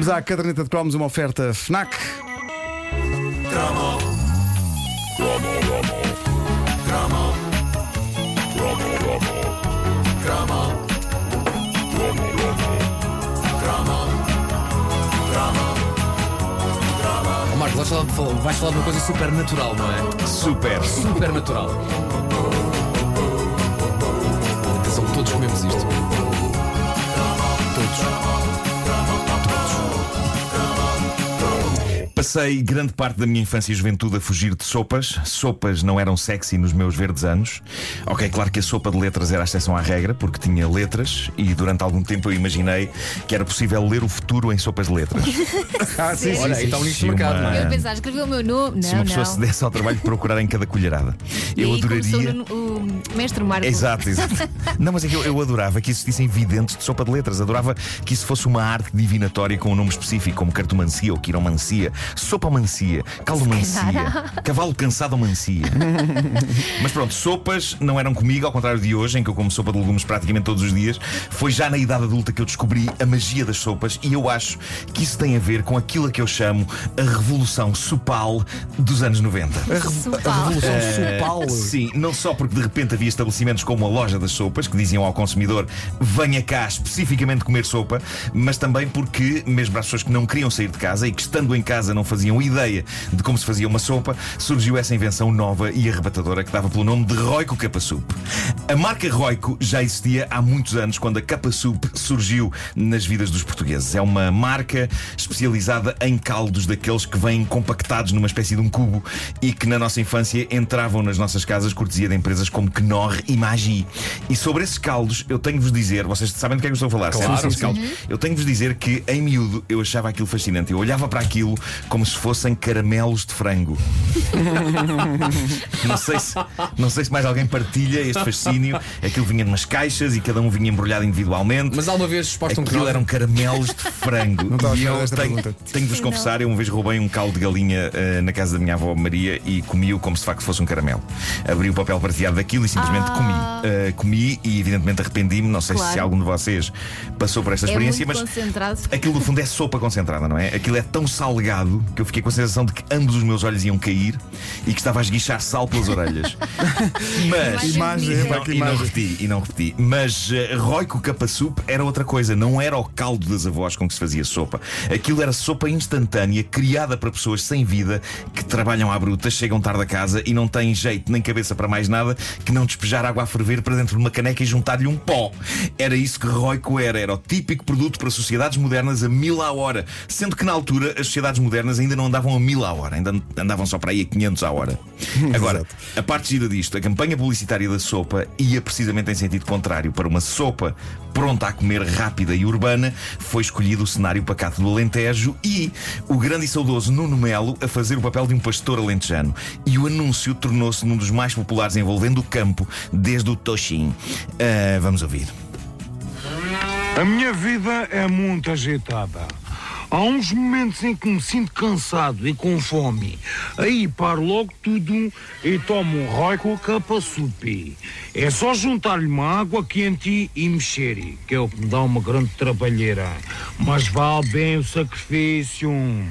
Vamos à caderneta de cromos, uma oferta FNAC. Ó Marcos, vais falar, de- vais falar de uma coisa super natural, não é? Super. Super natural. Atenção, todos comemos isto. Passei grande parte da minha infância e juventude a fugir de sopas. Sopas não eram sexy nos meus verdes anos. Ok, claro que a sopa de letras era a exceção à regra, porque tinha letras, e durante algum tempo eu imaginei que era possível ler o futuro em sopas de letras. Ah, sim, Olha, sim. aí está um nicho de Sim, mercado, uma- não é? Eu pensava, escrever o meu nome. Se Não, uma pessoa não. se desse ao trabalho de procurar em cada colherada. E Eu adoraria. no- o mestre Marco. Exato, exato. Não, mas é que eu, eu adorava que existissem videntes de sopa de letras. Adorava que isso fosse uma arte divinatória com um nome específico, como cartomancia ou quiromancia, sopomancia, caldomancia, cavalo cansado mancia. mas pronto, sopas não eram comigo, ao contrário de hoje, em que eu como sopa de legumes praticamente todos os dias. Foi já na idade adulta que eu descobri a magia das sopas e eu acho que isso tem a ver com aquilo a que eu chamo a revolução sopal dos anos 90. A, revo- a revolução Eh, sopal. Sim, não só porque de repente havia estabelecimentos como a loja das sopas que diziam ao consumidor venha cá especificamente comer sopa, mas também porque, mesmo para as pessoas que não queriam sair de casa e que estando em casa não faziam ideia de como se fazia uma sopa, surgiu essa invenção nova e arrebatadora que dava pelo nome de Roico Capa Soup. A marca Roico já existia há muitos anos quando a Capa Soup surgiu nas vidas dos portugueses. É uma marca especializada em caldos daqueles que vêm compactados numa espécie de um cubo e que na nossa infância entravam nas nossas casas cortesia de empresas como Knorr e Magi. E sobre esses caldos, eu tenho de vos dizer, vocês sabem do que é que eu estou a falar, certo? Claro. Esses caldos. Eu tenho de vos dizer que em miúdo eu achava aquilo fascinante. Eu olhava para aquilo como se fossem caramelos de frango. não, sei se, não sei se mais alguém partilha este fascínio. Aquilo vinha numas caixas e cada um vinha embrulhado individualmente. Mas alguma vez exposta um Aquilo eram caramelos de frango. Não e eu tenho, pergunta. tenho de vos confessar, eu uma vez roubei um caldo de galinha eh, na casa da minha avó Maria e comi-o como se de facto fosse um caramelo. Abri o papel partilhado daquilo e simplesmente Ah. comi. Eh, comi e evidentemente arrependi-me. Não sei Claro. se algum de vocês passou por esta É experiência, muito mas. Aquilo no fundo é sopa concentrada, não é? Aquilo é tão salgado que eu fiquei com a sensação de que ambos os meus olhos iam cair e que estava a esguichar sal pelas orelhas. Mas. Imagem, Não, que e não imagem. repeti, e não repeti. Mas uh, Roico Capa Soup era outra coisa, não era o caldo das avós com que se fazia sopa. Aquilo era sopa instantânea, criada para pessoas sem vida que trabalham à bruta, chegam tarde a casa e não têm jeito nem cabeça para mais nada que não despejar água a ferver para dentro de uma caneca e juntar-lhe um pó. Era isso que Roico era, era o típico produto para sociedades modernas a mil à hora. Sendo que na altura as sociedades modernas ainda não andavam a mil à hora, ainda andavam só para aí a 500 à hora. Agora, a parte gira disto, a campanha publicitária da sopa ia precisamente em sentido contrário. Para uma sopa pronta a comer, rápida e urbana, foi escolhido o cenário pacato do Alentejo e o grande e saudoso Nuno Melo a fazer o papel de um pastor alentejano. E o anúncio tornou-se num dos mais populares envolvendo o campo desde o Toxim. Ah, vamos ouvir. A minha vida é muito agitada. Há uns momentos em que me sinto cansado e com fome. Aí paro logo tudo e tomo um roico capa supi. É só juntar-lhe uma água quente e mexer, que é o que me dá uma grande trabalheira. Mas vale bem o sacrifício. Hum.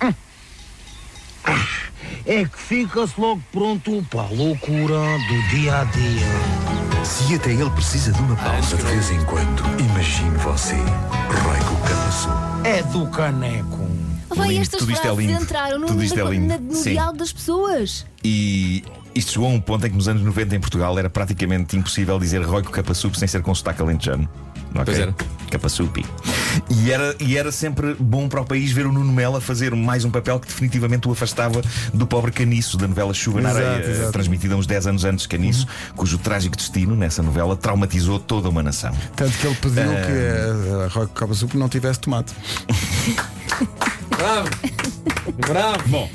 Ah, É que fica-se logo pronto para a loucura do dia a dia. Se até ele precisa de uma pausa de vez em quando, imagine você. É do caneco. Vai, Lindo, estas tudo isto é frases lindo. entraram no, Tudo isto é lindo. no Sim. diálogo das pessoas. E isto chegou a um ponto em que nos anos 90 em Portugal era praticamente impossível dizer Roico Capasup sem ser com sotaque alentejano. Ok? Pois era. Capasupi. E era, e era sempre bom para o país ver o Nuno Melo a fazer mais um papel que definitivamente o afastava do pobre Caniço da novela Chuva na Areia, exato. transmitida uns 10 anos antes de Caniço, cujo trágico destino nessa novela traumatizou toda uma nação. Tanto que ele pediu Ah. que a, Rock Copa Soup não tivesse tomate. Bravo! Bravo! Bom,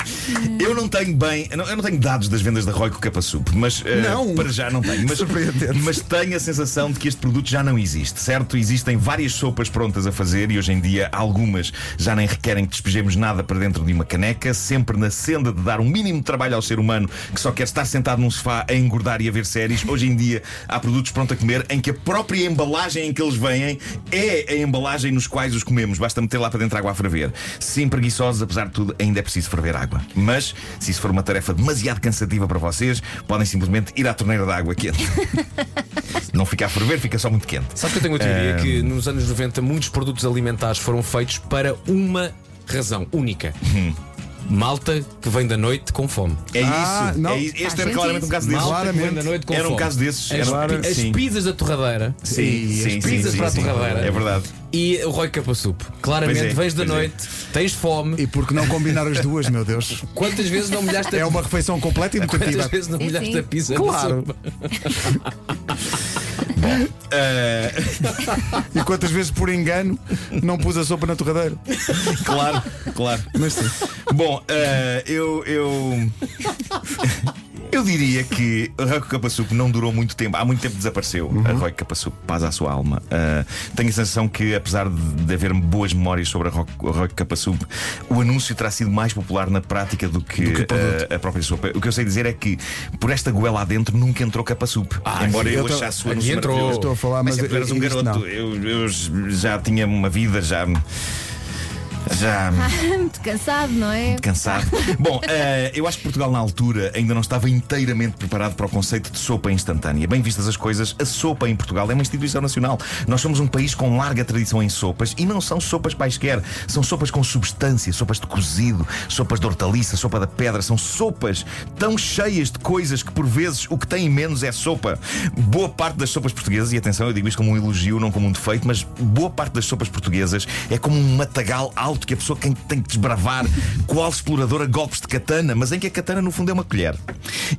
Eu não tenho bem, eu não, eu não tenho dados das vendas da Roico Capa Soup, mas Não. para já não tenho. Mas, Surpreendente. mas tenho a sensação de que este produto já não existe, certo? Existem várias sopas prontas a fazer e hoje em dia algumas já nem requerem que despejemos nada para dentro de uma caneca, sempre na senda de dar um mínimo de trabalho ao ser humano que só quer estar sentado num sofá a engordar e a ver séries. Hoje em dia há produtos prontos a comer em que a própria embalagem em que eles vêm é a embalagem nos quais os comemos. Basta meter lá para dentro água a ferver. Sim, preguiçosos, apesar de tudo, ainda é preciso ferver água. Mas, se isso for uma tarefa demasiado cansativa para vocês, podem simplesmente ir à torneira de água quente. Não fica a ferver, fica só muito quente. Sabe que eu tenho a teoria que nos anos 90 muitos produtos alimentares foram feitos para uma razão única. Malta que vem da noite com fome. É isso. Ah, não. é. Este era claramente um caso desses. Malta que vem da noite com Era um caso desses. As, Era- as sim. pizzas da torradeira Sim, sim, as pizzas sim, para sim. a torradeira. É verdade. E o Roy Capasup. Claramente é, vens da é. noite, tens fome. E por que não combinar as duas, meu Deus? Quantas vezes não molhaste a É uma refeição completa e Quantas nutritiva. vezes não Sim, molhaste sim. a pizza? Claro. Ah, E quantas vezes por engano não pus a sopa na torradeira? claro, claro. Mas sim. Bom, eh, eu, eu. Eu diria que a Roy Capasup não durou muito tempo. Há muito tempo desapareceu a Roy Capasup, paz à sua alma. Eh, tenho a sensação que, apesar de, de haver boas memórias sobre a Roy, a Roy Capasup, o anúncio terá sido mais popular na prática do que, que o produto. eh, a própria sopa. O que eu sei dizer é que, por esta goela adentro, nunca entrou Capasup. Embora eu, eu tô- achasse o anúncio entrou. Estou a falar, mas é porque eras um garoto. Eu, eu já tinha uma vida, já. Já. Muito cansado, não é? Cansado. Bom, eh, eu acho que Portugal na altura ainda não estava inteiramente preparado para o conceito de sopa instantânea. Bem vistas as coisas, a sopa em Portugal é uma instituição nacional. Nós somos um país com larga tradição em sopas e não são sopas quaisquer. São sopas com substância, sopas de cozido, sopas de hortaliça, sopa da pedra. São sopas tão cheias de coisas que por vezes o que tem menos é sopa. Boa parte das sopas portuguesas, e atenção, eu digo isto como um elogio, não como um defeito, mas boa parte das sopas portuguesas é como um matagal alto que a pessoa tem, tem que desbravar qual explorador a golpes de katana, mas em que a katana no fundo é uma colher.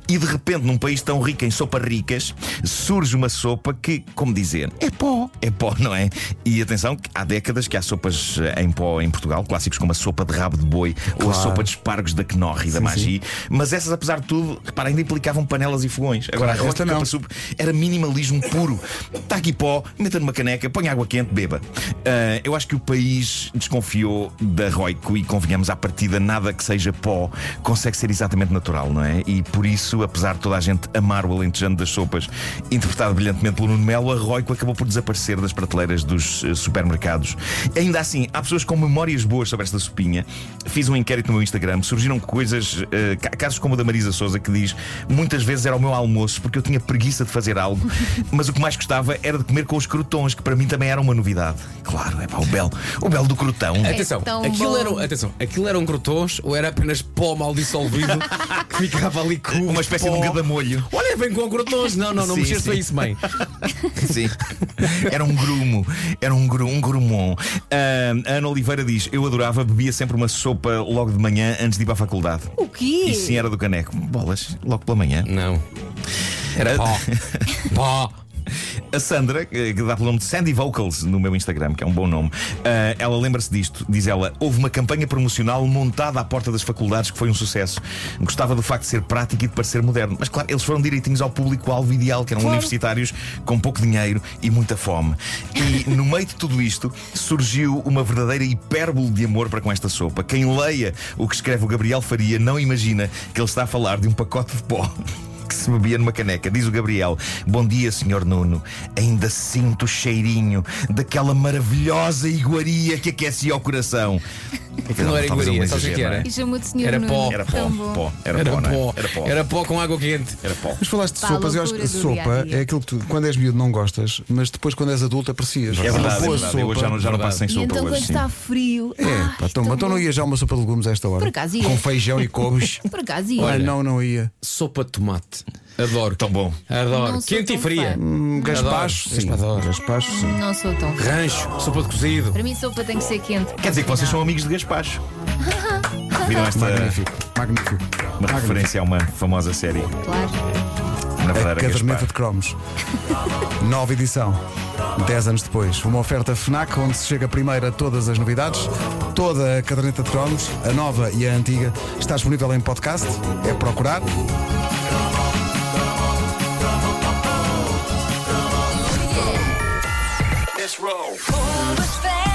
E de repente, num país tão rico em sopas ricas, surge uma sopa que, como dizer, é pó. É pó, não é? E atenção, que há décadas que há sopas eh, em pó em Portugal, clássicos como a sopa de rabo de boi ou a Claro. sopa de espargos da Knorr e da Magi, mas essas, apesar de tudo, repara, ainda implicavam panelas e fogões. Agora, Claro, a esta não. Sup era minimalismo puro. Está aqui pó, meta numa caneca, põe água quente, beba. Ah, eu acho que o país desconfiou da Roico e convenhamos à partida, nada que seja pó consegue ser exatamente natural, não é? E por isso, apesar de toda a gente amar o alentejano das sopas, interpretado brilhantemente pelo Nuno Melo, a Roico acabou por desaparecer das prateleiras dos eh, supermercados. Ainda assim, há pessoas com memórias boas sobre esta sopinha. Fiz um inquérito no meu Instagram, surgiram coisas, ca- casos como o da Marisa Souza, que diz muitas vezes era o meu almoço porque eu tinha preguiça de fazer algo, mas o que mais gostava era de comer com os crotons, que para mim também era uma novidade. Claro, é pá, o belo, o belo do crotão. Atenção, tão aquilo, bom. eram, atenção, aquilo eram crotons ou era apenas pó mal dissolvido que ficava ali com Uma espécie de um pó? gadamolho. Olha, vem com crotons. Não, não, não Sim, mexeste isso, mãe. Sim. Era um grumo. Era um, gru, um grumon. Ah, a Ana Oliveira diz: Eu adorava, bebia sempre uma sopa logo de manhã antes de ir para a faculdade. O quê? E sim, era do caneco. Bolas, logo pela manhã. Não. Era pó. pó. A Sandra, que que dá pelo nome de Sandy Vocals no meu Instagram, que é um bom nome, ah, ela lembra-se disto. Diz ela: houve uma campanha promocional montada à porta das faculdades que foi um sucesso. Gostava do facto de ser prático e de parecer moderno. Mas claro, eles foram direitinhos ao público-alvo ideal, que eram universitários com pouco dinheiro e muita fome. E no meio de tudo isto surgiu uma verdadeira hipérbole de amor para com esta sopa. Quem leia o que escreve o Gabriel Faria não imagina que ele está a falar de um pacote de pó. Se bebia numa caneca. Diz o Gabriel: Bom dia, senhor Nuno. Ainda sinto o cheirinho daquela maravilhosa iguaria que aquecia o coração. Aquilo não era iguaria, sabes o que era? não é? Era Nuno. pó. Era pó, pó, era, Era pó, não é? pó. Era pó. Era pó com água quente. Era pó. Mas falaste de Pá, sopas, eu acho que sopa é aquilo que tu, quando és miúdo, não gostas, mas depois, quando és adulto, aprecias. É Uma verdade, é boa verdade. Eu hoje já não, já não passo sem E sopa então hoje. quando sim. está frio. É, ai, pá, então, tão então não ia já uma sopa de legumes a esta hora. Por acaso ia. Com feijão e couves. Por acaso ia. Olha, não, não ia. Sopa de tomate. Adoro. Tão bom. Adoro. Não sou Quente e tão fria. fã. Hum, Gaspacho, sim. Adoro. Gaspacho, sim. Não sou tão. Rancho. Sopa de cozido. Para mim, sopa tem que ser quente. Quer dizer que vocês são amigos de Gaspacho. Viram esta Magnífico, magnífico. uma referência a uma famosa série Claro. na A verdadeira caderneta Gaspar. de cromos. Nova edição. Dez anos depois. Uma oferta FNAC onde se chega primeiro a todas as novidades. Toda a caderneta de cromos, a nova e a antiga, está disponível em podcast. É procurar. Let's roll.